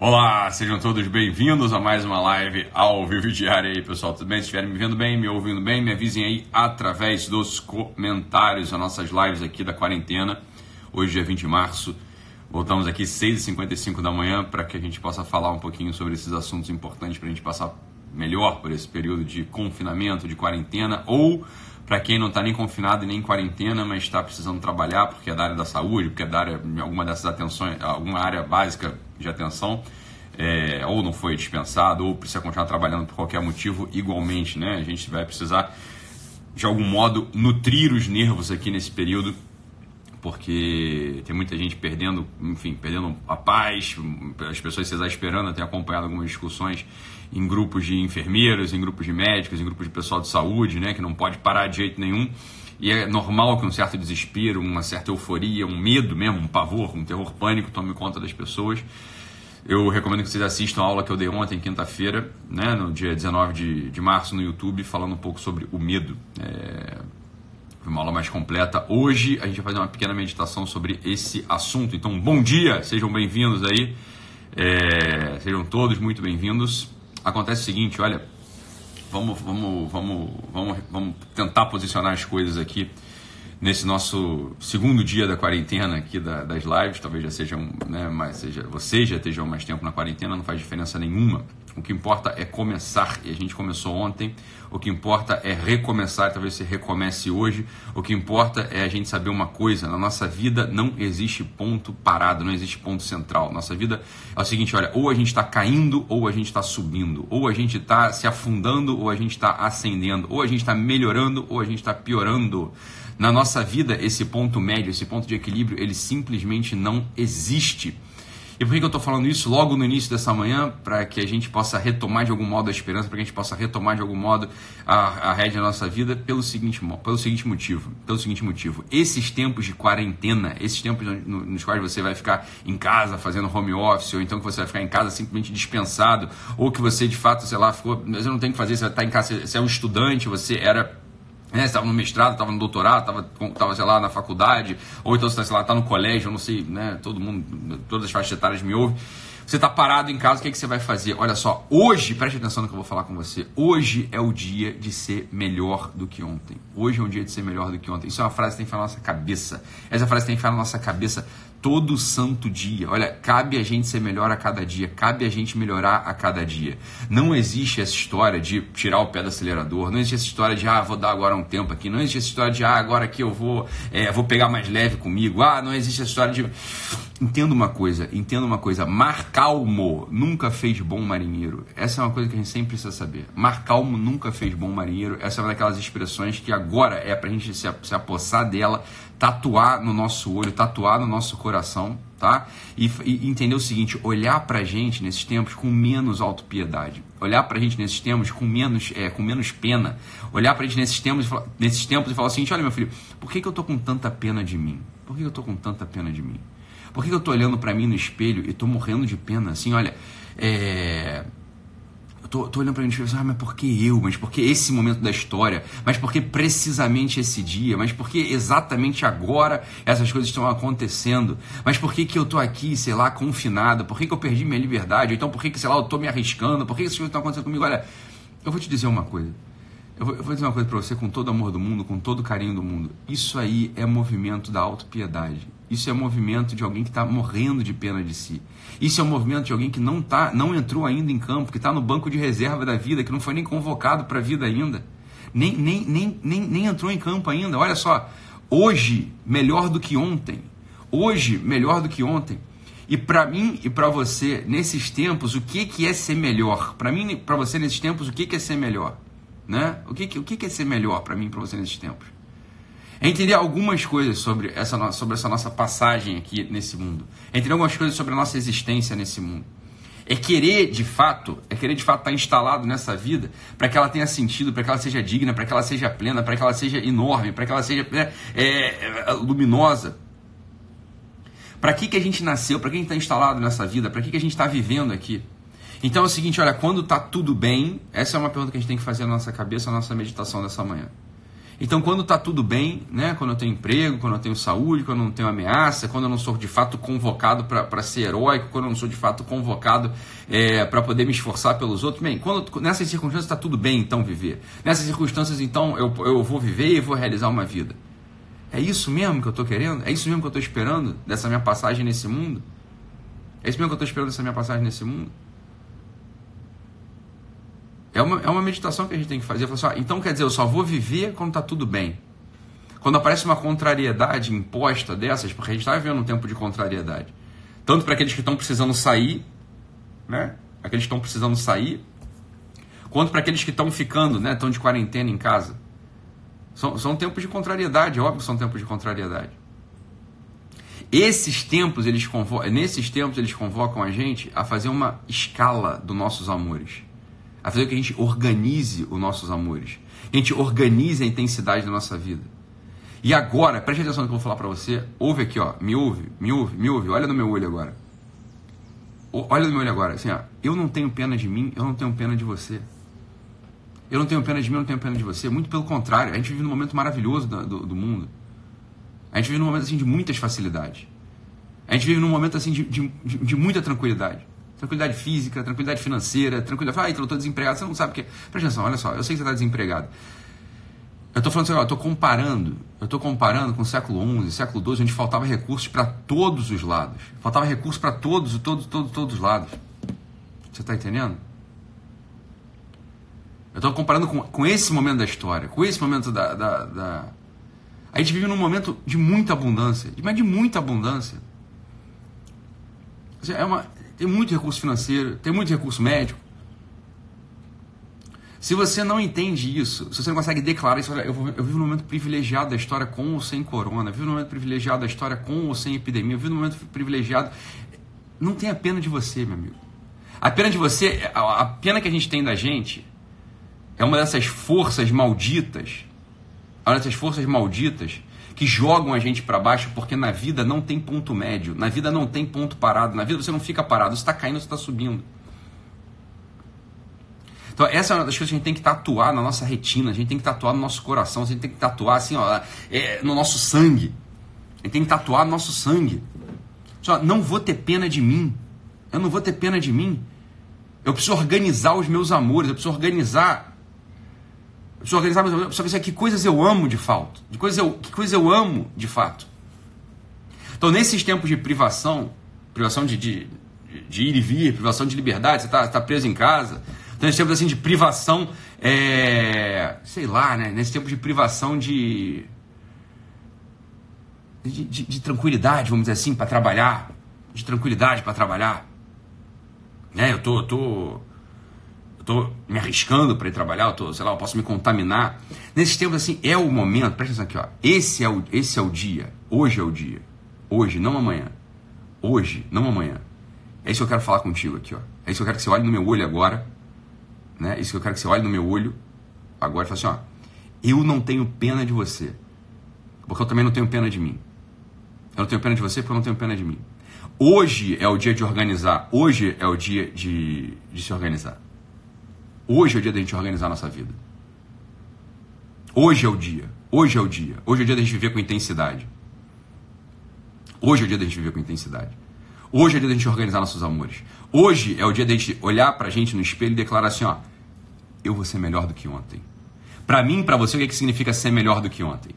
Olá, sejam todos bem-vindos a mais uma live ao vivo diária aí, pessoal. Tudo bem? Se estiverem me vendo bem, me ouvindo bem, me avisem aí através dos comentários as nossas lives aqui da quarentena. Hoje, dia 20 de março, voltamos aqui 6h55 da manhã para que a gente possa falar um pouquinho sobre esses assuntos importantes para a gente passar melhor por esse período de confinamento, de quarentena ou para quem não está nem confinado e nem em quarentena, mas está precisando trabalhar porque é da área da saúde, porque é da área alguma dessas atenções, alguma área básica de atenção, é, ou não foi dispensado, ou precisa continuar trabalhando por qualquer motivo, igualmente, né? A gente vai precisar de algum modo nutrir os nervos aqui nesse período porque tem muita gente perdendo, enfim, perdendo a paz, as pessoas se exasperando, tenho acompanhado algumas discussões em grupos de enfermeiros, em grupos de médicos, em grupos de pessoal de saúde, né, que não pode parar de jeito nenhum. E é normal que um certo desespero, uma certa euforia, um medo mesmo, um pavor, um terror pânico tome conta das pessoas. Eu recomendo que vocês assistam a aula que eu dei ontem, quinta-feira, né, no dia 19 de, de março, no YouTube, falando um pouco sobre o medo. É uma aula mais completa. Hoje a gente vai fazer uma pequena meditação sobre esse assunto. Então, bom dia, sejam bem-vindos aí. É, sejam todos muito bem-vindos. Acontece o seguinte, olha, vamos, vamos, vamos, vamos, vamos tentar posicionar as coisas aqui nesse nosso segundo dia da quarentena aqui da, das lives. Talvez já sejam, né, mais, seja, vocês já estejam mais tempo na quarentena, não faz diferença nenhuma. O que importa é começar, e a gente começou ontem. O que importa é recomeçar, talvez você recomece hoje. O que importa é a gente saber uma coisa: na nossa vida não existe ponto parado, não existe ponto central. Nossa vida é o seguinte: olha, ou a gente está caindo ou a gente está subindo, ou a gente está se afundando ou a gente está ascendendo, ou a gente está melhorando ou a gente está piorando. Na nossa vida, esse ponto médio, esse ponto de equilíbrio, ele simplesmente não existe. E por que, eu estou falando isso logo no início dessa manhã? Para que a gente possa retomar de algum modo a esperança, para que a gente possa retomar de algum modo a, a rédea da nossa vida pelo seguinte, pelo seguinte motivo. Pelo seguinte motivo. Esses tempos de quarentena, esses tempos nos quais você vai ficar em casa fazendo home office, ou então que você vai ficar em casa simplesmente dispensado, ou que você de fato, sei lá, ficou. Mas eu não tenho que fazer, você está em casa, você é um estudante, você era né, estava no mestrado, estava no doutorado, estava, estava, sei lá, na faculdade, ou então você está, no colégio, eu não sei, né, todo mundo, todas as faixas etárias me ouvem. Você está parado em casa, o que, é que você vai fazer? Olha só, hoje, preste atenção no que eu vou falar com você. Hoje é o dia de ser melhor do que ontem. Hoje é um dia de ser melhor do que ontem. Isso é uma frase que tem que ficar na nossa cabeça. Essa frase tem que ficar na nossa cabeça todo santo dia. Olha, cabe a gente ser melhor a cada dia, cabe a gente melhorar a cada dia. Não existe essa história de tirar o pé do acelerador, não existe essa história de ah, vou dar agora um tempo aqui, não existe essa história de ah, agora aqui eu vou, é, vou pegar mais leve comigo, ah, não existe essa história de. Entenda uma coisa, entenda uma coisa, mar calmo nunca fez bom marinheiro. Essa é uma coisa que a gente sempre precisa saber. Mar calmo nunca fez bom marinheiro. Essa é uma daquelas expressões que agora é pra gente se, se apossar dela tatuar no nosso olho, tatuar no nosso coração, tá? E, e entender o seguinte: olhar para gente nesses tempos com menos autopiedade, olhar para gente nesses tempos com menos, é, com menos pena, olhar para gente nesses tempos, nesses tempos e falar o seguinte: olha, meu filho, por que, que eu tô com tanta pena de mim? Por que, que eu tô com tanta pena de mim? Por que, que eu tô olhando para mim no espelho e tô morrendo de pena? Assim, olha, é tô, tô olhando pra gente e pensando, ah, mas por que eu? Mas por que esse momento da história? Mas por que precisamente esse dia? Mas por que exatamente agora essas coisas estão acontecendo? Mas por que, que eu tô aqui, sei lá, confinado? Por que, que eu perdi minha liberdade? então por que, que, sei lá, eu tô me arriscando? Por que essas coisas estão acontecendo comigo? Olha, eu vou te dizer uma coisa. Eu vou, eu vou dizer uma coisa para você com todo amor do mundo, com todo carinho do mundo. Isso aí é movimento da autopiedade. Isso é movimento de alguém que está morrendo de pena de si. Isso é um movimento de alguém que não tá, não entrou ainda em campo, que está no banco de reserva da vida, que não foi nem convocado para a vida ainda. Nem, nem, nem, nem, nem entrou em campo ainda. Olha só, hoje melhor do que ontem. Hoje melhor do que ontem. E para mim e para você, nesses tempos, o que, que é ser melhor? Para mim e para você, nesses tempos, o que, que é ser melhor? Né? O, que, o que é ser melhor para mim para você nesses tempos? É entender algumas coisas sobre essa, sobre essa nossa passagem aqui nesse mundo. É entender algumas coisas sobre a nossa existência nesse mundo. É querer de fato, é querer de fato estar instalado nessa vida para que ela tenha sentido, para que ela seja digna, para que ela seja plena, para que ela seja enorme, para que ela seja é, é, é luminosa. Para que, que a gente nasceu? Para que a gente está instalado nessa vida? Para que, que a gente está vivendo aqui? Então é o seguinte, olha, quando está tudo bem, essa é uma pergunta que a gente tem que fazer na nossa cabeça, na nossa meditação dessa manhã. Então, quando está tudo bem, né? quando eu tenho emprego, quando eu tenho saúde, quando eu não tenho ameaça, quando eu não sou de fato convocado para ser heróico, quando eu não sou de fato convocado é, para poder me esforçar pelos outros, bem, quando, nessas circunstâncias está tudo bem então viver. Nessas circunstâncias, então, eu, eu vou viver e vou realizar uma vida. É isso mesmo que eu estou querendo? É isso mesmo que eu estou esperando dessa minha passagem nesse mundo? É isso mesmo que eu estou esperando dessa minha passagem nesse mundo? É uma, é uma meditação que a gente tem que fazer. Assim, ah, então quer dizer, eu só vou viver quando está tudo bem. Quando aparece uma contrariedade imposta dessas, porque a gente está vivendo um tempo de contrariedade. Tanto para aqueles que estão precisando sair, né? Aqueles que estão precisando sair, quanto para aqueles que estão ficando, né? Estão de quarentena em casa. São, são tempos de contrariedade, óbvio que são tempos de contrariedade. Esses tempos, eles convocam, nesses tempos, eles convocam a gente a fazer uma escala dos nossos amores a fazer com que a gente organize os nossos amores, a gente organize a intensidade da nossa vida. E agora, preste atenção no que eu vou falar para você. Ouve aqui, ó, me ouve, me ouve, me ouve. Olha no meu olho agora. Olha no meu olho agora. Assim, ó, eu não tenho pena de mim, eu não tenho pena de você. Eu não tenho pena de mim, eu não tenho pena de você. Muito pelo contrário, a gente vive num momento maravilhoso do, do, do mundo. A gente vive num momento assim de muitas facilidades. A gente vive num momento assim de, de, de muita tranquilidade. Tranquilidade física, tranquilidade financeira, tranquilidade. Ah, então eu estou desempregado. Você não sabe o que. Presta atenção, olha só, eu sei que você está desempregado. Eu estou falando assim, eu estou comparando, eu estou comparando com o século XI, século XII, onde faltava recursos para todos os lados. Faltava recursos para todos, todos, todos, todos os lados. Você está entendendo? Eu estou comparando com, com esse momento da história, com esse momento da, da, da... A gente vive num momento de muita abundância, mas de muita abundância. É uma, tem muito recurso financeiro, tem muito recurso médico. Se você não entende isso, se você não consegue declarar isso, olha, eu, eu vivo num momento privilegiado da história com ou sem corona, eu vivo num momento privilegiado da história com ou sem epidemia, eu vivo num momento privilegiado. Não tenha pena de você, meu amigo. A pena de você, a pena que a gente tem da gente é uma dessas forças malditas, uma dessas forças malditas que jogam a gente para baixo, porque na vida não tem ponto médio, na vida não tem ponto parado, na vida você não fica parado, você está caindo, você está subindo. Então, essa é uma das coisas que a gente tem que tatuar na nossa retina, a gente tem que tatuar no nosso coração, a gente tem que tatuar assim, ó, é, no nosso sangue. A gente tem que tatuar no nosso sangue. Só, não vou ter pena de mim. Eu não vou ter pena de mim. Eu preciso organizar os meus amores, eu preciso organizar eu preciso organizar meus eu preciso que coisas eu amo de fato. De coisas eu, que coisas eu amo de fato. Então, nesses tempos de privação, privação de, de, de ir e vir, privação de liberdade, você está tá preso em casa. Então, nesses tempos assim, de privação, é, sei lá, né? Nesse tempo de privação de, de, de, de tranquilidade, vamos dizer assim, para trabalhar. De tranquilidade para trabalhar. Né? Eu tô, eu tô estou me arriscando para ir trabalhar, eu tô, sei lá, eu posso me contaminar. Nesses tempos assim, é o momento, presta atenção aqui, ó. Esse é o, esse é o dia. Hoje é o dia. Hoje, não amanhã. Hoje, não amanhã. É isso que eu quero falar contigo aqui, ó. É isso que eu quero que você olhe no meu olho agora. Né? É isso que eu quero que você olhe no meu olho agora e fale assim, ó. Eu não tenho pena de você. Porque eu também não tenho pena de mim. Eu não tenho pena de você porque eu não tenho pena de mim. Hoje é o dia de organizar. Hoje é o dia de, de se organizar. Hoje é o dia da gente organizar a nossa vida. Hoje é o dia. Hoje é o dia. Hoje é o dia da gente viver com intensidade. Hoje é o dia da gente viver com intensidade. Hoje é o dia da gente organizar nossos amores. Hoje é o dia da gente olhar pra gente no espelho e declarar assim, ó, eu vou ser melhor do que ontem. Para mim, para você, o que, é que significa ser melhor do que ontem?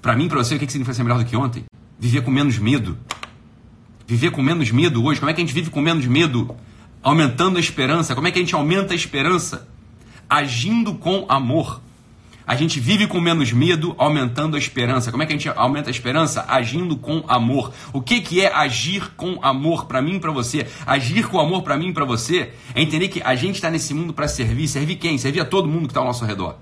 Para mim, para você, o que, é que significa ser melhor do que ontem? Viver com menos medo. Viver com menos medo hoje. Como é que a gente vive com menos medo? Aumentando a esperança. Como é que a gente aumenta a esperança? Agindo com amor. A gente vive com menos medo, aumentando a esperança. Como é que a gente aumenta a esperança? Agindo com amor. O que, que é agir com amor para mim e para você? Agir com amor para mim e para você é entender que a gente está nesse mundo para servir. Servir quem? Servir a todo mundo que está ao nosso redor.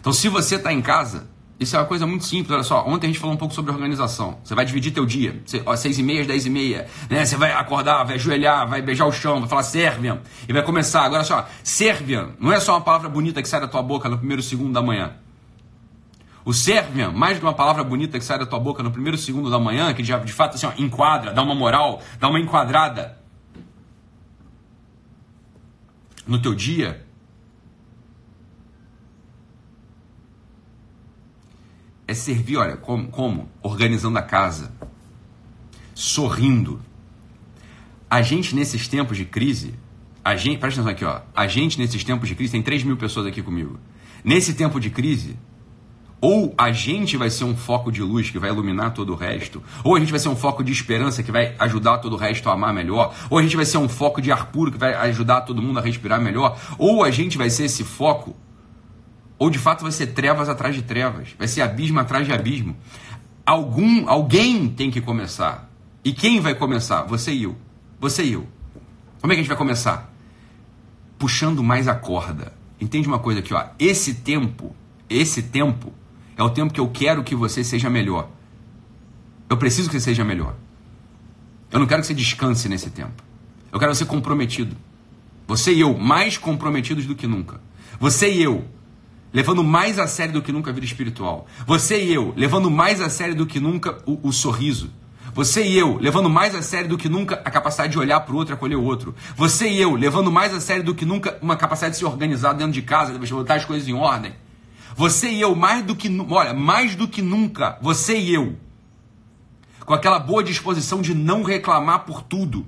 Então, se você está em casa, isso é uma coisa muito simples, olha só. Ontem a gente falou um pouco sobre organização. Você vai dividir teu dia, às seis e meia, dez e meia, né? Você vai acordar, vai ajoelhar, vai beijar o chão, vai falar Sérvia e vai começar. Agora só, Sérvia não é só uma palavra bonita que sai da tua boca no primeiro segundo da manhã. O Sérvia, mais do que uma palavra bonita que sai da tua boca no primeiro segundo da manhã, que de fato assim, ó, enquadra, dá uma moral, dá uma enquadrada no teu dia, é servir, olha, como? como? Organizando a casa, sorrindo. A gente, nesses tempos de crise, a gente, presta atenção aqui, ó. A gente, nesses tempos de crise, tem 3 mil pessoas aqui comigo. Nesse tempo de crise, ou a gente vai ser um foco de luz que vai iluminar todo o resto, ou a gente vai ser um foco de esperança que vai ajudar todo o resto a amar melhor, ou a gente vai ser um foco de ar puro que vai ajudar todo mundo a respirar melhor, ou a gente vai ser esse foco, ou de fato vai ser trevas atrás de trevas, vai ser abismo atrás de abismo. Algum, alguém tem que começar. E quem vai começar? Você e eu. Você e eu. Como é que a gente vai começar? Puxando mais a corda. Entende uma coisa aqui, ó. Esse tempo, esse tempo é o tempo que eu quero que você seja melhor. Eu preciso que você seja melhor. Eu não quero que você descanse nesse tempo. Eu quero você comprometido. Você e eu, mais comprometidos do que nunca. Você e eu, levando mais a sério do que nunca a vida espiritual. Você e eu, levando mais a sério do que nunca o, o sorriso. Você e eu, levando mais a sério do que nunca a capacidade de olhar para o outro e acolher o outro. Você e eu, levando mais a sério do que nunca uma capacidade de se organizar dentro de casa, de botar as coisas em ordem. Você e eu, mais do que, olha, mais do que nunca, você e eu, com aquela boa disposição de não reclamar por tudo.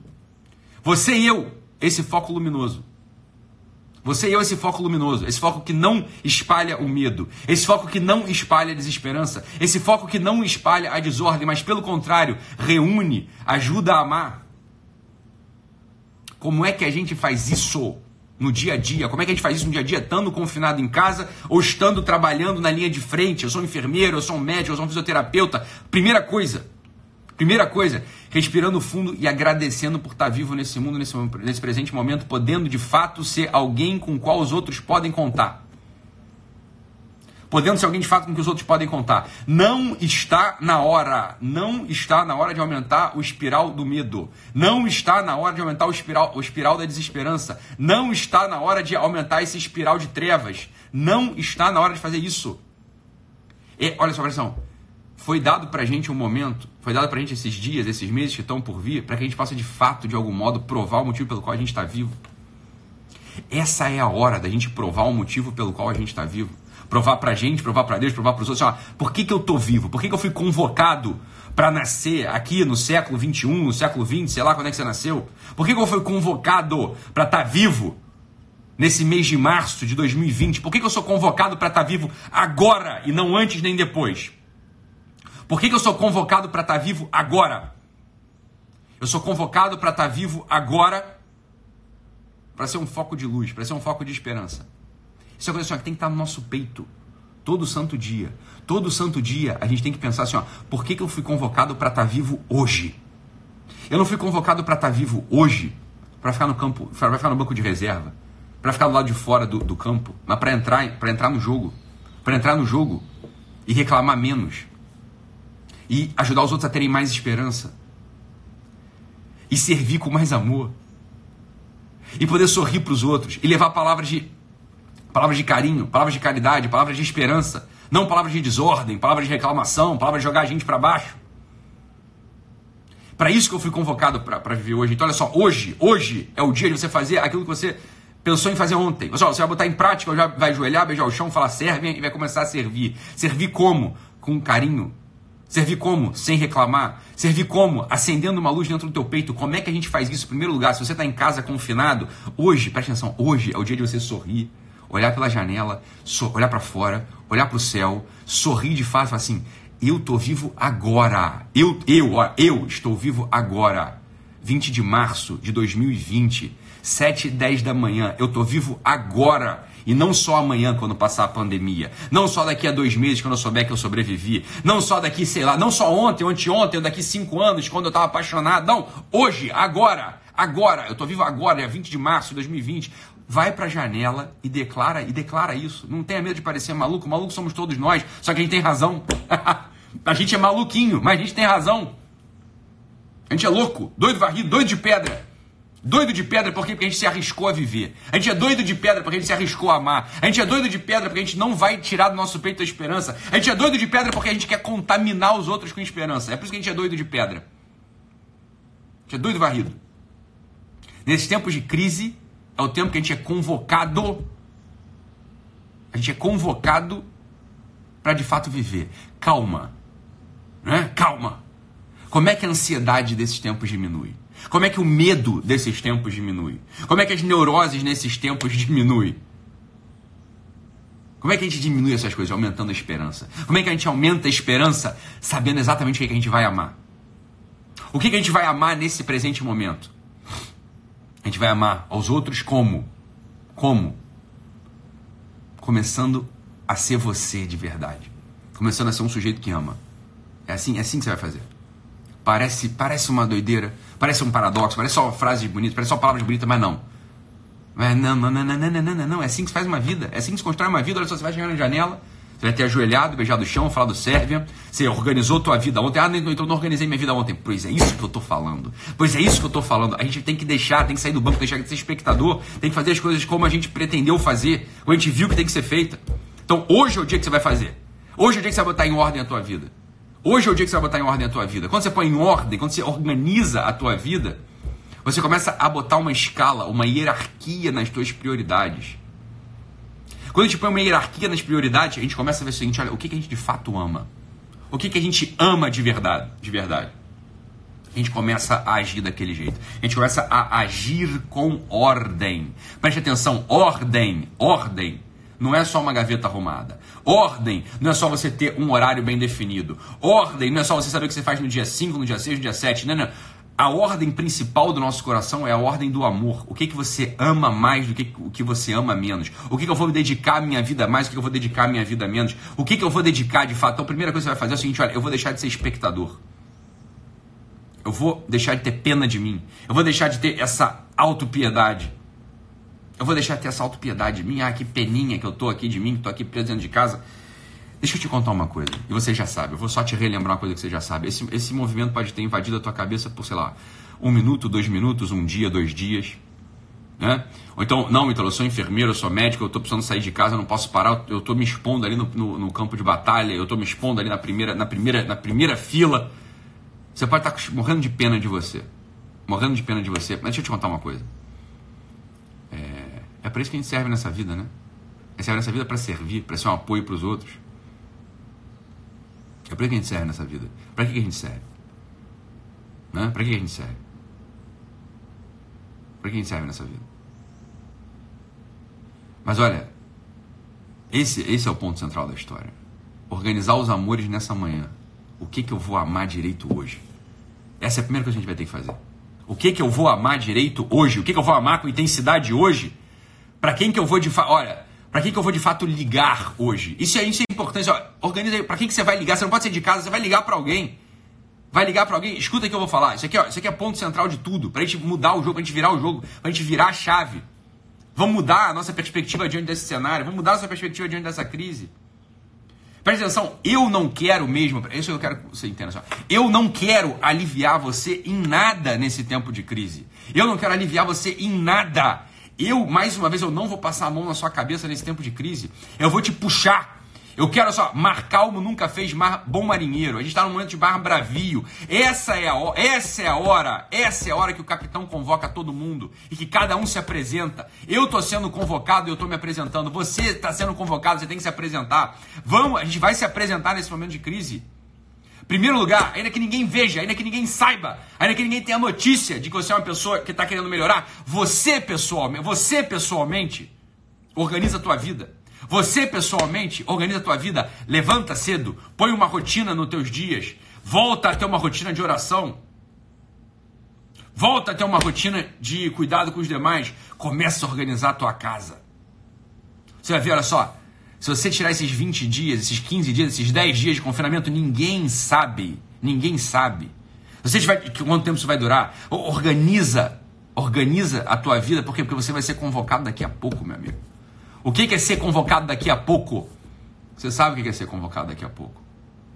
Você e eu, esse foco luminoso. Você e eu, esse foco luminoso, esse foco que não espalha o medo, esse foco que não espalha a desesperança, esse foco que não espalha a desordem, mas pelo contrário, reúne, ajuda a amar. Como é que a gente faz isso? no dia a dia. Como é que a gente faz isso no dia a dia? Estando confinado em casa ou estando trabalhando na linha de frente. Eu sou um enfermeiro, eu sou um médico, eu sou um fisioterapeuta. Primeira coisa, primeira coisa, respirando fundo e agradecendo por estar vivo nesse mundo, nesse, nesse presente momento, podendo de fato ser alguém com qual os outros podem contar podendo ser alguém de fato com que os outros podem contar. Não está na hora, não está na hora de aumentar o espiral do medo. Não está na hora de aumentar o espiral, o espiral da desesperança. Não está na hora de aumentar esse espiral de trevas. Não está na hora de fazer isso. E, olha só, pressão. Foi dado pra gente um momento, foi dado pra gente esses dias, esses meses que estão por vir, para que a gente possa de fato, de algum modo, provar o motivo pelo qual a gente está vivo. Essa é a hora da gente provar o motivo pelo qual a gente está vivo provar para a gente, provar para Deus, provar para os outros. Por que, que eu estou vivo? Por que, que eu fui convocado para nascer aqui no século 21, no século 20, sei lá quando é que você nasceu? Por que, que eu fui convocado para estar tá vivo nesse mês de março de 2020? Por que, que eu sou convocado para estar tá vivo agora e não antes nem depois? Por que, que eu sou convocado para estar tá vivo agora? Eu sou convocado para estar vivo agora para ser um foco de luz, para ser um foco de esperança. Isso é uma coisa assim, que tem que estar no nosso peito. Todo santo dia. Todo santo dia a gente tem que pensar assim, ó, por que, que eu fui convocado para estar tá vivo hoje? Eu não fui convocado para estar tá vivo hoje para ficar no campo, para ficar no banco de reserva, para ficar do lado de fora do, do campo, mas para entrar, para entrar no jogo, para entrar no jogo e reclamar menos e ajudar os outros a terem mais esperança e servir com mais amor e poder sorrir para os outros e levar palavras de palavras de carinho, palavras de caridade, palavras de esperança, não palavras de desordem, palavras de reclamação, palavras de jogar a gente para baixo. Para isso que eu fui convocado para viver hoje. Então, olha só, hoje, hoje é o dia de você fazer aquilo que você pensou em fazer ontem. Você, você vai botar em prática, vai ajoelhar, beijar o chão, falar serve e vai começar a servir. Servir como? Com carinho. Servir como? Sem reclamar. Servir como? Acendendo uma luz dentro do teu peito. Como é que a gente faz isso? Em primeiro lugar, se você está em casa confinado, hoje, presta atenção, hoje é o dia de você sorrir olhar pela janela, so, olhar para fora, olhar para o céu, sorrir de fato, falar assim: eu tô vivo agora. Eu, eu, ó, eu estou vivo agora. 20 de março de 2020, 7 e 10 da manhã. Eu tô vivo agora. E não só amanhã, quando passar a pandemia. Não só daqui a dois meses, quando eu souber que eu sobrevivi. Não só daqui, sei lá, não só ontem, anteontem, ou daqui cinco anos, quando eu estava apaixonado. Não, hoje, agora. Agora. Eu tô vivo agora, é 20 de março de 2020 vai para a janela e declara e declara isso. Não tenha medo de parecer maluco, maluco somos todos nós, só que a gente tem razão. a gente é maluquinho, mas a gente tem razão. A gente é louco, doido varrido, doido de pedra. Doido de pedra porque, a gente se arriscou a viver. A gente é doido de pedra porque a gente se arriscou a amar. A gente é doido de pedra porque a gente não vai tirar do nosso peito a esperança. A gente é doido de pedra porque a gente quer contaminar os outros com esperança. É por isso que a gente é doido de pedra. A gente é doido varrido. Nesses tempos de crise, é o tempo que a gente é convocado. A gente é convocado para de fato viver. Calma. Né? Calma. Como é que a ansiedade desses tempos diminui? Como é que o medo desses tempos diminui? Como é que as neuroses nesses tempos diminuem? Como é que a gente diminui essas coisas? Aumentando a esperança. Como é que a gente aumenta a esperança sabendo exatamente o que a gente vai amar? O que a gente vai amar nesse presente momento? A gente vai amar aos outros como? Como? Começando a ser você de verdade. Começando a ser um sujeito que ama. É assim, é assim que você vai fazer. Parece, parece uma doideira, parece um paradoxo, parece só uma frase bonita, parece só palavras bonitas, mas não. Mas não, não, não, não, não, não, não, não. É assim que se faz uma vida. É assim que se constrói uma vida. Olha só, você vai chegar na janela, você vai ter ajoelhado, beijado o chão, falado Sérvia. Você organizou tua vida ontem. Ah, não, então não organizei minha vida ontem. Pois é isso que eu tô falando. Pois é isso que eu tô falando. A gente tem que deixar, tem que sair do banco, deixar de ser espectador, tem que fazer as coisas como a gente pretendeu fazer, como a gente viu que tem que ser feita. Então hoje é o dia que você vai fazer. Hoje é o dia que você vai botar em ordem a tua vida. Hoje é o dia que você vai botar em ordem a tua vida. Quando você põe em ordem, quando você organiza a tua vida, você começa a botar uma escala, uma hierarquia nas tuas prioridades. Quando a gente põe uma hierarquia nas prioridades, a gente começa a ver o seguinte: olha, o que, que a gente de fato ama? O que, que a gente ama de verdade? De verdade. A gente começa a agir daquele jeito. A gente começa a agir com ordem. Preste atenção: ordem, ordem. Não é só uma gaveta arrumada. Ordem não é só você ter um horário bem definido. Ordem não é só você saber o que você faz no dia 5, no dia 6, no dia 7. Não, não. A ordem principal do nosso coração é a ordem do amor. O que, que você ama mais do que o que você ama menos? O que, que eu vou dedicar a minha vida mais, o que, que eu vou dedicar a minha vida menos? O que, que eu vou dedicar de fato? Então, a primeira coisa que você vai fazer é o seguinte: olha, eu vou deixar de ser espectador. Eu vou deixar de ter pena de mim. Eu vou deixar de ter essa autopiedade. Eu vou deixar de ter essa autopiedade de mim. Ah, que peninha que eu tô aqui de mim, que tô aqui preso dentro de casa. Deixa eu te contar uma coisa, e você já sabe, eu vou só te relembrar uma coisa que você já sabe. Esse, esse movimento pode ter invadido a tua cabeça por, sei lá, um minuto, dois minutos, um dia, dois dias. Né? Ou então, não, Vitor, eu sou enfermeiro, eu sou médico, eu estou precisando sair de casa, eu não posso parar, eu estou me expondo ali no, no, no, campo de batalha, eu estou me expondo ali na primeira, na, primeira, na primeira fila. Você pode estar morrendo de pena de você. Morrendo de pena de você. Mas deixa eu te contar uma coisa. É, para isso que a gente serve nessa vida, né? A gente serve nessa vida para servir, para ser um apoio para os outros. É para que a gente serve nessa vida? Para que a gente serve? Né? Para que a gente serve? Para que a gente serve nessa vida? Mas olha, esse, esse é o ponto central da história. Organizar os amores nessa manhã. O que, que eu vou amar direito hoje? Essa é a primeira coisa que a gente vai ter que fazer. O que, que eu vou amar direito hoje? O que, que eu vou amar com intensidade hoje? Para quem que eu vou de fato. Olha, para quem que eu vou de fato ligar hoje? Isso é, isso é importante. Organiza aí. Para quem que você vai ligar? Você não pode sair de casa, você vai ligar para alguém. Vai ligar para alguém? Escuta o que eu vou falar. Isso aqui, ó, isso aqui é ponto central de tudo. Pra gente mudar o jogo, pra gente virar o jogo, pra gente virar a chave. Vamos mudar a nossa perspectiva diante desse cenário. Vamos mudar a nossa perspectiva diante dessa crise. Presta atenção, eu não quero mesmo, isso eu quero que você entenda só. Eu não quero aliviar você em nada nesse tempo de crise. Eu não quero aliviar você em nada. Eu, mais uma vez, eu não vou passar a mão na sua cabeça nesse tempo de crise. Eu vou te puxar. Eu quero só, mar calmo nunca fez mar bom marinheiro. A gente está num momento de mar bravio. Essa é, a, essa é a hora, essa é a hora que o capitão convoca todo mundo e que cada um se apresenta. Eu estou sendo convocado e eu estou me apresentando. Você está sendo convocado, você tem que se apresentar. Vamos, a gente vai se apresentar nesse momento de crise. Primeiro lugar, ainda que ninguém veja, ainda que ninguém saiba, ainda que ninguém tenha notícia de que você é uma pessoa que está querendo melhorar, você pessoalmente, você pessoalmente, organiza a tua vida. Você pessoalmente, organiza a tua vida, levanta cedo, põe uma rotina nos teus dias, volta a ter uma rotina de oração, volta a ter uma rotina de cuidado com os demais, começa a organizar a tua casa. Você vai ver, olha só, se você tirar esses 20 dias, esses 15 dias, esses 10 dias de confinamento, ninguém sabe. Ninguém sabe. Você tiver quanto tempo isso vai durar? Organiza, organiza a tua vida, por quê? Porque você vai ser convocado daqui a pouco, meu amigo. O que é ser convocado daqui a pouco? Você sabe o que é ser convocado daqui a pouco?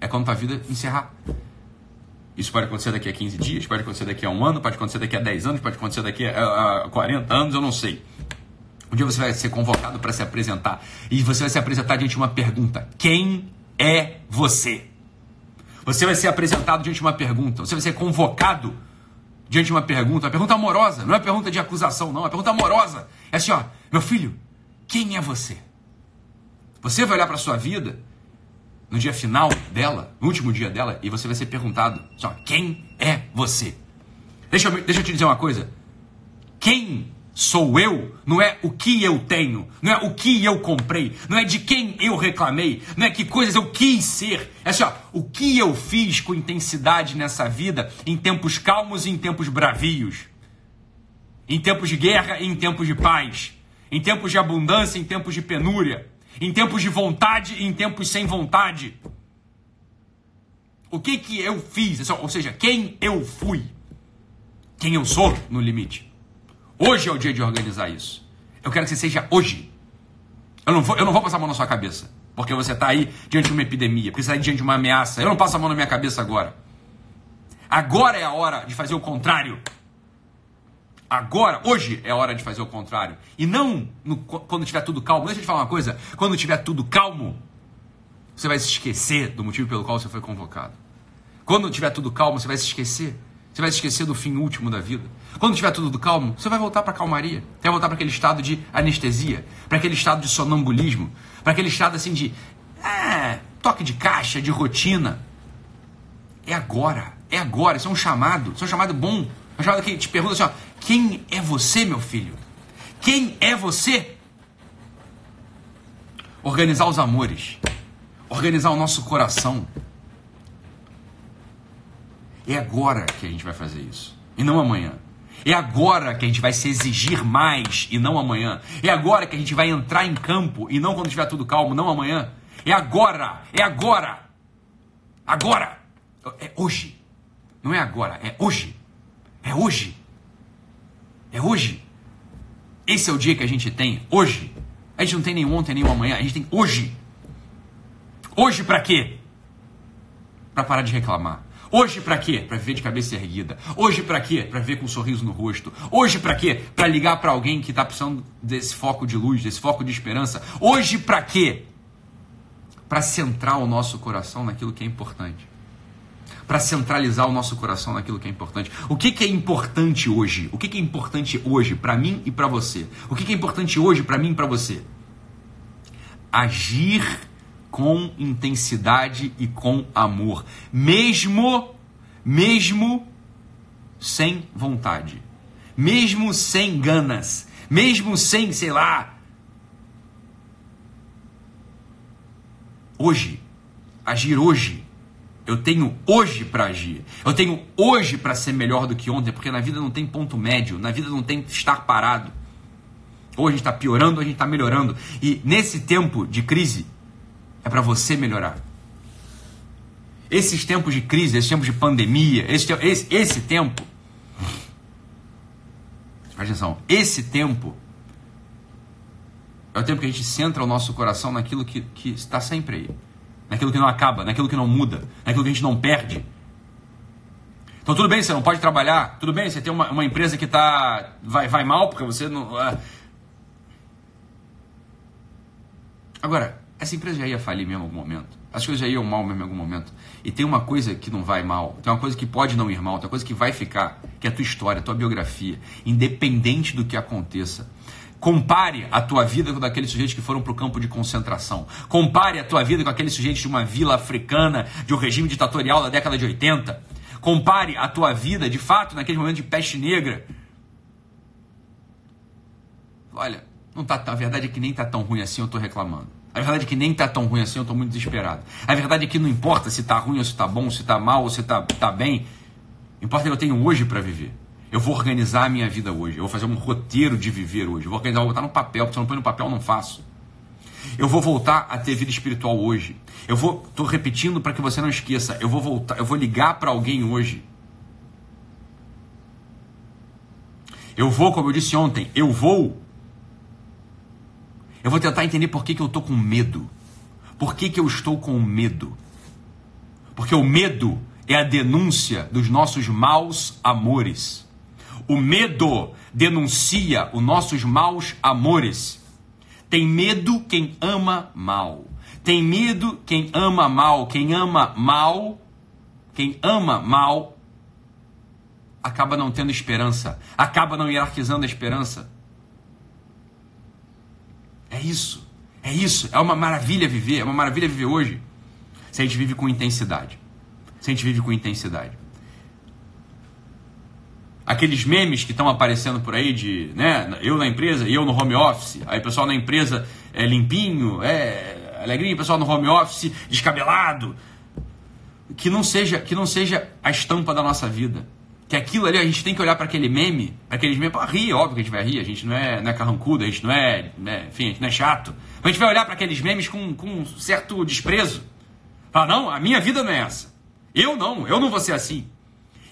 É quando a vida encerrar. Isso pode acontecer daqui a 15 dias, pode acontecer daqui a um ano, pode acontecer daqui a 10 anos, pode acontecer daqui a 40 anos, eu não sei. Um dia você vai ser convocado para se apresentar e você vai se apresentar diante de uma pergunta: Quem é você? Você vai ser apresentado diante de uma pergunta, você vai ser convocado diante de uma pergunta, uma pergunta amorosa, não é uma pergunta de acusação, não, é uma pergunta amorosa. É assim, ó, meu filho, quem é você? Você vai olhar para sua vida no dia final dela, no último dia dela, e você vai ser perguntado: só, quem é você? Deixa eu, deixa eu te dizer uma coisa. Quem sou eu, não é o que eu tenho, não é o que eu comprei, não é de quem eu reclamei, não é que coisas eu quis ser. É assim, ó, o que eu fiz com intensidade nessa vida, em tempos calmos e em tempos bravios, em tempos de guerra e em tempos de paz, em tempos de abundância e em tempos de penúria, em tempos de vontade e em tempos sem vontade. O que que eu fiz? Ou seja, quem eu fui, quem eu sou no limite. Hoje é o dia de organizar isso. Eu quero que você seja hoje. Eu não vou, eu não vou passar a mão na sua cabeça. Porque você está aí diante de uma epidemia, porque você está diante de uma ameaça. Eu não passo a mão na minha cabeça agora. Agora é a hora de fazer o contrário. Agora, hoje é a hora de fazer o contrário. E não no, quando tiver tudo calmo. Deixa eu te falar uma coisa. Quando tiver tudo calmo, você vai se esquecer do motivo pelo qual você foi convocado. Quando tiver tudo calmo, você vai se esquecer você vai se esquecer do fim último da vida. Quando tiver tudo calmo, você vai voltar para a calmaria. Você vai voltar para aquele estado de anestesia, para aquele estado de sonambulismo, para aquele estado assim de é, toque de caixa, de rotina. É agora, é agora. Isso é um chamado, isso é um chamado bom. É um chamado que te pergunta assim: ó, quem é você, meu filho? Quem é você? Organizar os amores, organizar o nosso coração, é agora que a gente vai fazer isso. E não amanhã. É agora que a gente vai se exigir mais e não amanhã. É agora que a gente vai entrar em campo e não quando estiver tudo calmo, não amanhã. É agora. É agora. Agora. É hoje. Não é agora, é hoje. É hoje. É hoje. Esse é o dia que a gente tem hoje. A gente não tem nem ontem, nem amanhã. A gente tem hoje. Hoje para quê? Para parar de reclamar. Hoje para quê? Para viver de cabeça erguida. Hoje para quê? Para viver com um sorriso no rosto. Hoje para quê? Para ligar para alguém que está precisando desse foco de luz, desse foco de esperança. Hoje para quê? Para centrar o nosso coração naquilo que é importante. Para centralizar o nosso coração naquilo que é importante. O que, que é importante hoje? O que, que é importante hoje para mim e para você? O que, que é importante hoje para mim e para você? Agir com intensidade e com amor, mesmo mesmo sem vontade, mesmo sem ganas, mesmo sem, sei lá, hoje, agir hoje. Eu tenho hoje para agir. Eu tenho hoje para ser melhor do que ontem, porque na vida não tem ponto médio, na vida não tem estar parado. Ou a gente está piorando, ou a gente está melhorando. E nesse tempo de crise, é para você melhorar. Esses tempos de crise, esses tempos de pandemia, esse, esse, esse tempo. Presta atenção, esse tempo é o tempo que a gente centra o nosso coração naquilo que, que está sempre aí. Naquilo que não acaba, naquilo que não muda, naquilo que a gente não perde. Então tudo bem, você não pode trabalhar, tudo bem, você tem uma, uma empresa que tá, vai, vai mal porque você não. Ah. Agora, essa empresa já ia falir mesmo em algum momento. As coisas já iam mal mesmo em algum momento. E tem uma coisa que não vai mal, tem uma coisa que pode não ir mal, tem uma coisa que vai ficar, que é a tua história, a tua biografia, independente do que aconteça. Compare a tua vida com aqueles sujeitos que foram para o campo de concentração. Compare a tua vida com aqueles sujeitos de uma vila africana, de um regime ditatorial da década de 80. Compare a tua vida, de fato, naquele momento de peste negra. Olha, não tá, a verdade é que nem tá tão ruim assim, eu estou reclamando. A verdade é que nem tá tão ruim assim, eu tô muito desesperado. A verdade é que não importa se tá ruim ou se tá bom, se tá mal ou se tá, tá bem. Importa que eu tenho hoje para viver. Eu vou organizar a minha vida hoje. Eu vou fazer um roteiro de viver hoje. Eu vou organizar, vou botar no papel, porque se eu não põe no papel, eu não faço. Eu vou voltar a ter vida espiritual hoje. Eu vou, tô repetindo para que você não esqueça. Eu vou voltar, eu vou ligar para alguém hoje. Eu vou, como eu disse ontem, eu vou eu vou tentar entender por que, que eu estou com medo. Por que, que eu estou com medo? Porque o medo é a denúncia dos nossos maus amores. O medo denuncia os nossos maus amores. Tem medo quem ama mal. Tem medo quem ama mal. Quem ama mal, quem ama mal, acaba não tendo esperança. Acaba não hierarquizando a esperança. É isso. É isso. É uma maravilha viver. É uma maravilha viver hoje. Se a gente vive com intensidade. Se a gente vive com intensidade. Aqueles memes que estão aparecendo por aí de, né, eu na empresa e eu no home office. Aí o pessoal na empresa é limpinho, é alegria, o pessoal no home office descabelado. Que não seja, que não seja a estampa da nossa vida que aquilo ali a gente tem que olhar para aquele meme, para aqueles memes, para rir, óbvio que a gente vai rir, a gente não é, não é carrancudo, a gente não é, né, enfim, a gente não é chato. A gente vai olhar para aqueles memes com, com um certo desprezo. Falar, não, a minha vida não é essa. Eu não, eu não vou ser assim.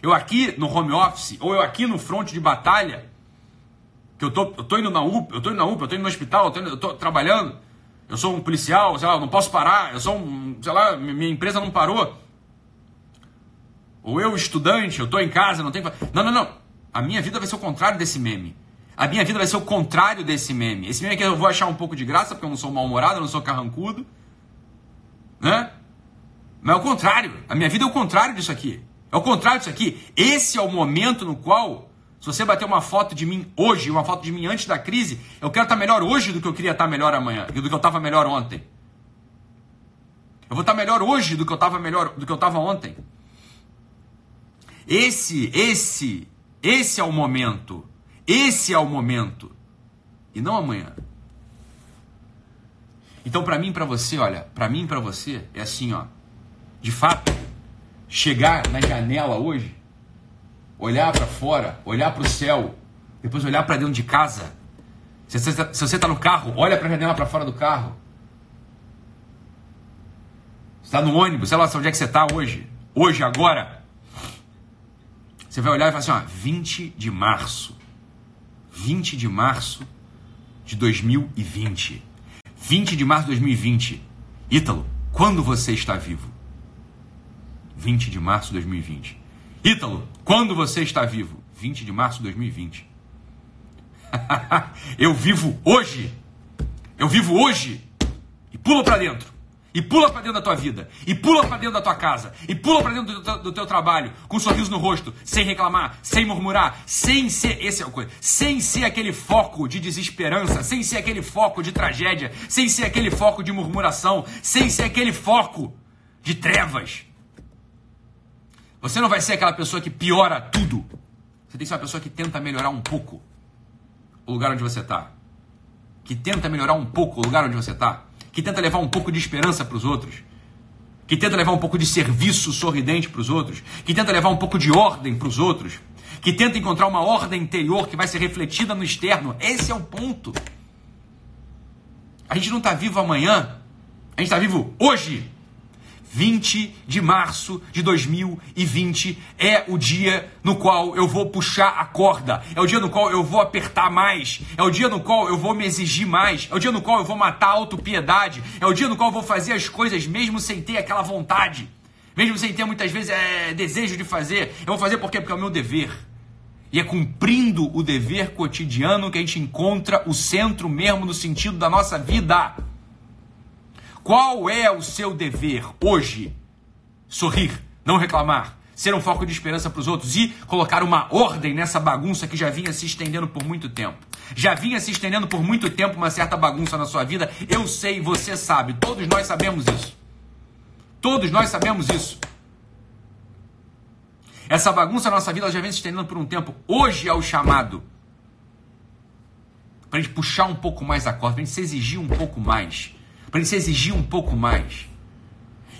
Eu aqui no home office, ou eu aqui no front de batalha, que eu tô, eu tô indo na UPA, eu tô indo na UPA, eu tô indo no hospital, eu tô, indo, eu tô trabalhando, eu sou um policial, sei lá, eu não posso parar, eu sou um, sei lá, minha empresa não parou. Ou eu, estudante, eu estou em casa, não tenho. Não, não, não. A minha vida vai ser o contrário desse meme. A minha vida vai ser o contrário desse meme. Esse meme que eu vou achar um pouco de graça, porque eu não sou mal-humorado, eu não sou carrancudo. Né? Mas é o contrário. A minha vida é o contrário disso aqui. É o contrário disso aqui. Esse é o momento no qual, se você bater uma foto de mim hoje, uma foto de mim antes da crise, eu quero estar melhor hoje do que eu queria estar melhor amanhã, do que eu estava melhor ontem. Eu vou estar melhor hoje do que eu estava melhor do que eu estava ontem. Esse, esse, esse é o momento. Esse é o momento. E não amanhã. Então, para mim, para você, olha, para mim, para você é assim, ó. De fato, chegar na janela hoje, olhar para fora, olhar para o céu, depois olhar para dentro de casa. Se você está tá no carro, olha para a janela para fora do carro. Está no ônibus, sei lá onde é que você está hoje. Hoje, agora. Você vai olhar e falar assim, ó, 20 de março. 20 de março de 2020. 20 de março de 2020. Ítalo, quando você está vivo? 20 de março de 2020. Ítalo, quando você está vivo? 20 de março de 2020. eu vivo hoje. Eu vivo hoje. E pula para dentro. E pula para dentro da tua vida. E pula para dentro da tua casa. E pula para dentro do teu, do teu, trabalho. Com um sorriso no rosto. Sem reclamar. Sem murmurar. Sem ser. Esse é o coisa. Sem ser aquele foco de desesperança. Sem ser aquele foco de tragédia. Sem ser aquele foco de murmuração. Sem ser aquele foco de trevas. Você não vai ser aquela pessoa que piora tudo. Você tem que ser uma pessoa que tenta melhorar um pouco o lugar onde você está. Que tenta melhorar um pouco o lugar onde você está que tenta levar um pouco de esperança para os outros, que tenta levar um pouco de serviço sorridente para os outros, que tenta levar um pouco de ordem para os outros, que tenta encontrar uma ordem interior que vai ser refletida no externo. Esse é o ponto. A gente não está vivo amanhã, a gente está vivo hoje. 20 de março de 2020 é o dia no qual eu vou puxar a corda, é o dia no qual eu vou apertar mais, é o dia no qual eu vou me exigir mais, é o dia no qual eu vou matar a autopiedade, é o dia no qual eu vou fazer as coisas mesmo sem ter aquela vontade, mesmo sem ter muitas vezes é, desejo de fazer. Eu vou fazer porque, porque é o meu dever. E é cumprindo o dever cotidiano que a gente encontra o centro mesmo no sentido da nossa vida. Qual é o seu dever hoje? Sorrir, não reclamar, ser um foco de esperança para os outros e colocar uma ordem nessa bagunça que já vinha se estendendo por muito tempo. Já vinha se estendendo por muito tempo uma certa bagunça na sua vida. Eu sei, você sabe, todos nós sabemos isso. Todos nós sabemos isso. Essa bagunça na nossa vida já vem se estendendo por um tempo. Hoje é o chamado para a gente puxar um pouco mais a corda, para a gente se exigir um pouco mais para ele se exigir um pouco mais.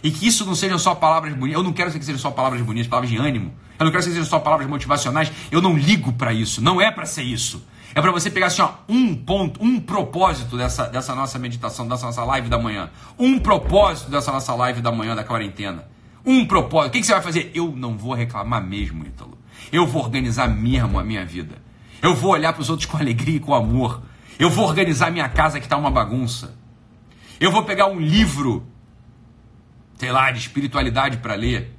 E que isso não sejam só palavras bonitas. Eu não quero que sejam só palavras bonitas, palavras de ânimo. Eu não quero que sejam só palavras motivacionais. Eu não ligo para isso. Não é para ser isso. É para você pegar assim, ó, um ponto, um propósito dessa, dessa nossa meditação, dessa nossa live da manhã. Um propósito dessa nossa live da manhã da quarentena. Um propósito. O que, que você vai fazer? Eu não vou reclamar mesmo, Ítalo. Eu vou organizar mesmo a minha vida. Eu vou olhar para os outros com alegria e com amor. Eu vou organizar minha casa que está uma bagunça. Eu vou pegar um livro, sei lá, de espiritualidade para ler.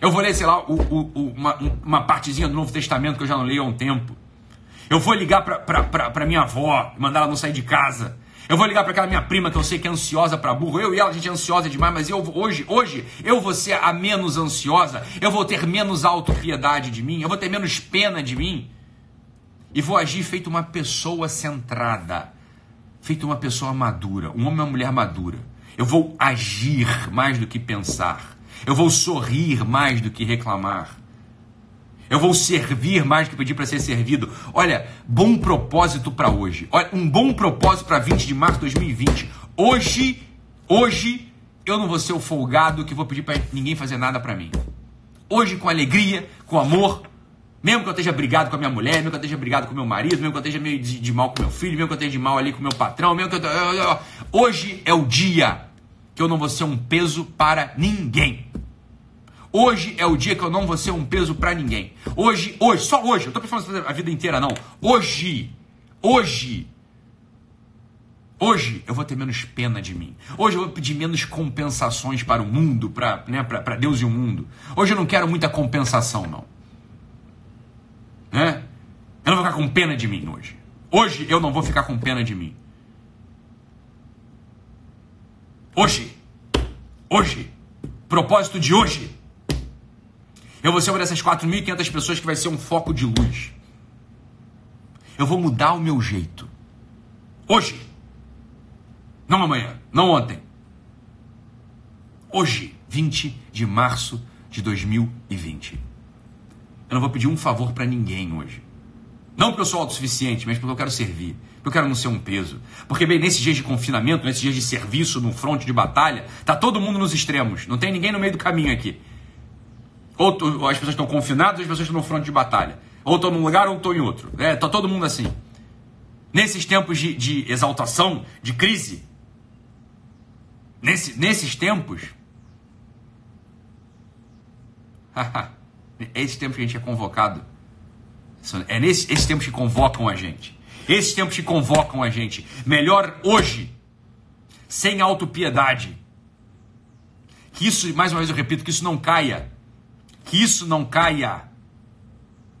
Eu vou ler, sei lá, o, o, uma, uma partezinha do Novo Testamento que eu já não leio há um tempo. Eu vou ligar para minha avó, mandar ela não sair de casa. Eu vou ligar para aquela minha prima que eu sei que é ansiosa para burro. Eu e ela, a gente é ansiosa demais, mas eu hoje, hoje, eu vou ser a menos ansiosa. Eu vou ter menos autopiedade de mim. Eu vou ter menos pena de mim. E vou agir feito uma pessoa centrada feito uma pessoa madura, um homem e uma mulher madura. Eu vou agir mais do que pensar. Eu vou sorrir mais do que reclamar. Eu vou servir mais do que pedir para ser servido. Olha, bom propósito para hoje. Olha, um bom propósito para 20 de março de 2020. Hoje, hoje eu não vou ser o folgado que vou pedir para ninguém fazer nada para mim. Hoje com alegria, com amor, mesmo que eu esteja brigado com a minha mulher, mesmo que eu esteja brigado com meu marido, mesmo que eu esteja meio de, de mal com meu filho, mesmo que eu esteja de mal ali com meu patrão, mesmo que eu, hoje é o dia que eu não vou ser um peso para ninguém. Hoje é o dia que eu não vou ser um peso para ninguém. Hoje, hoje, só hoje, eu tô falando a vida inteira não. Hoje, hoje, hoje eu vou ter menos pena de mim. Hoje eu vou pedir menos compensações para o mundo, para né, Deus e o mundo. Hoje eu não quero muita compensação, não. Né? Eu não vou ficar com pena de mim hoje. Hoje eu não vou ficar com pena de mim. Hoje. Hoje. Propósito de hoje. Eu vou ser uma dessas 4.500 pessoas que vai ser um foco de luz. Eu vou mudar o meu jeito. Hoje. Não amanhã. Não ontem. Hoje, 20 de março de 2020. Eu não vou pedir um favor para ninguém hoje. Não porque eu sou autossuficiente, mas porque eu quero servir. Porque eu quero não ser um peso. Porque, bem, nesses dias de confinamento, nesses dias de serviço no fronte de batalha, tá todo mundo nos extremos. Não tem ninguém no meio do caminho aqui. Ou, as pessoas estão confinadas, ou as pessoas estão no fronte de batalha. Ou estou num lugar, ou estou em outro. É, tá todo mundo assim. Nesses tempos de, de exaltação, de crise, nesse, nesses tempos, é esses tempos que a gente é convocado. É nesses esses tempos que convocam a gente. Esses tempos que convocam a gente. Melhor hoje, sem autopiedade. Que isso, mais uma vez eu repito, que isso não caia. Que isso não caia.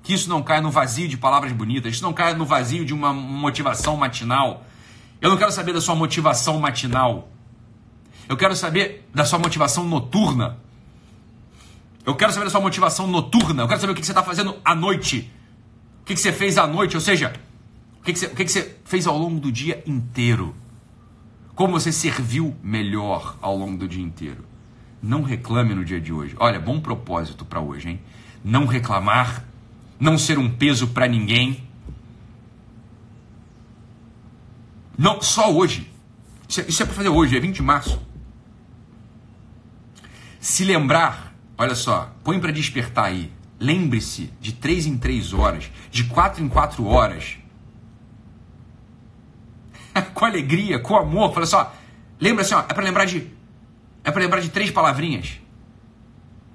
Que isso não caia no vazio de palavras bonitas. Isso não caia no vazio de uma motivação matinal. Eu não quero saber da sua motivação matinal. Eu quero saber da sua motivação noturna. Eu quero saber da sua motivação noturna. Eu quero saber o que você está fazendo à noite. O que você fez à noite. Ou seja, o que você, o que você fez ao longo do dia inteiro. Como você serviu melhor ao longo do dia inteiro. Não reclame no dia de hoje. Olha, bom propósito para hoje, hein? Não reclamar, não ser um peso para ninguém. Não, só hoje. Isso é, isso é para fazer hoje, é 20 de março. Se lembrar Olha só, põe para despertar aí. Lembre-se de três em três horas, de quatro em quatro horas. com alegria, com amor. Fala só, lembra assim, ó, é para lembrar de é para lembrar de três palavrinhas.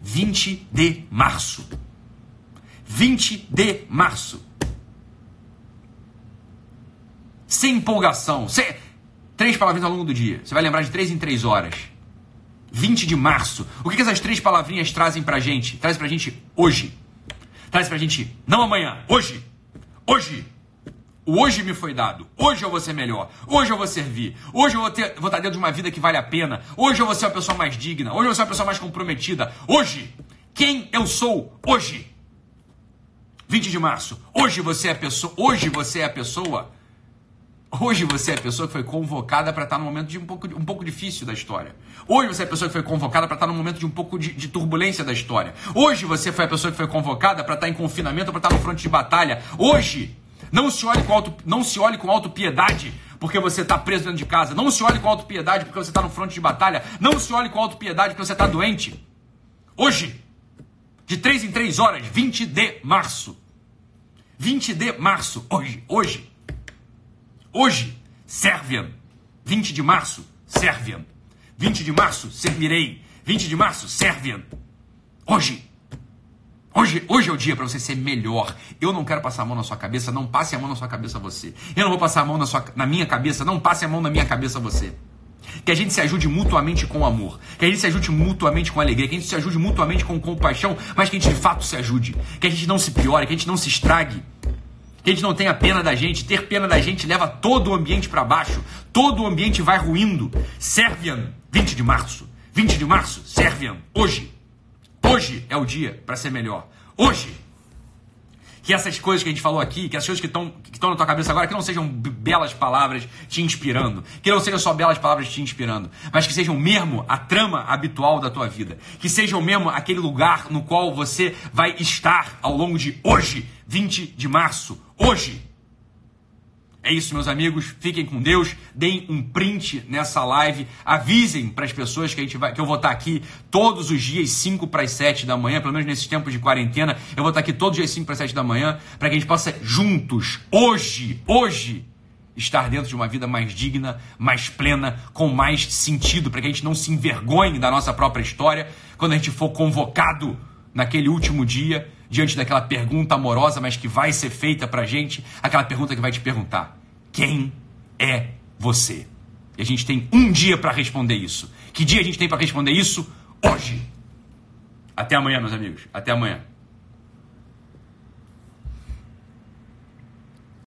20 de março. 20 de março. Sem empolgação. Sem... Três palavrinhas ao longo do dia. Você vai lembrar de três em três horas. 20 de março. O que, que essas três palavrinhas trazem pra gente? Traz pra gente hoje. Traz pra gente não amanhã, hoje. Hoje. O hoje me foi dado. Hoje eu vou ser melhor. Hoje eu vou servir. Hoje eu vou, ter, vou estar dentro de uma vida que vale a pena. Hoje eu vou ser uma pessoa mais digna. Hoje eu vou ser uma pessoa mais comprometida. Hoje. Quem eu sou hoje. 20 de março. Hoje você é a pessoa. Hoje você é a pessoa Hoje você é a pessoa que foi convocada para estar num momento de um pouco, um pouco difícil da história. Hoje você é a pessoa que foi convocada para estar num momento de um pouco de, de, turbulência da história. Hoje você foi a pessoa que foi convocada para estar em confinamento, para estar no fronte de batalha. Hoje, não se olhe com auto, não se olhe com autopiedade porque você está preso dentro de casa. Não se olhe com autopiedade porque você está no fronte de batalha. Não se olhe com autopiedade porque você está doente. Hoje, de 3 em 3 horas, 20 de março. 20 de março, hoje, hoje. Hoje, Sérvia. 20 de março, Sérvia. 20 de março, servirei. 20 de março, Sérvia. Hoje. Hoje, hoje é o dia para você ser melhor. Eu não quero passar a mão na sua cabeça, não passe a mão na sua cabeça você. Eu não vou passar a mão na, sua, na minha cabeça, não passe a mão na minha cabeça você. Que a gente se ajude mutuamente com amor. Que a gente se ajude mutuamente com alegria. Que a gente se ajude mutuamente com compaixão. Mas que a gente de fato se ajude. Que a gente não se piore. Que a gente não se estrague que a gente não tenha pena da gente. Ter pena da gente leva todo o ambiente para baixo. Todo o ambiente vai ruindo. Servian, 20 de março. 20 de março, Servian, hoje. Hoje é o dia para ser melhor. Hoje. Que essas coisas que a gente falou aqui, que essas coisas que estão que estão na tua cabeça agora, que não sejam belas palavras te inspirando, que não sejam só belas palavras te inspirando, mas que sejam mesmo a trama habitual da tua vida, que sejam mesmo aquele lugar no qual você vai estar ao longo de hoje, 20 de março, hoje. É isso, meus amigos. Fiquem com Deus. Deem um print nessa live. Avisem para as pessoas que, a gente vai, que eu vou estar aqui todos os dias, 5 para as 7 da manhã, pelo menos nesses tempos de quarentena. Eu vou estar aqui todos os dias, 5 para as 7 da manhã, para que a gente possa juntos, hoje, hoje, estar dentro de uma vida mais digna, mais plena, com mais sentido, para que a gente não se envergonhe da nossa própria história quando a gente for convocado naquele último dia diante daquela pergunta amorosa, mas que vai ser feita para a gente, aquela pergunta que vai te perguntar: quem é você? E a gente tem um dia para responder isso. Que dia a gente tem para responder isso? Hoje. Até amanhã, meus amigos. Até amanhã.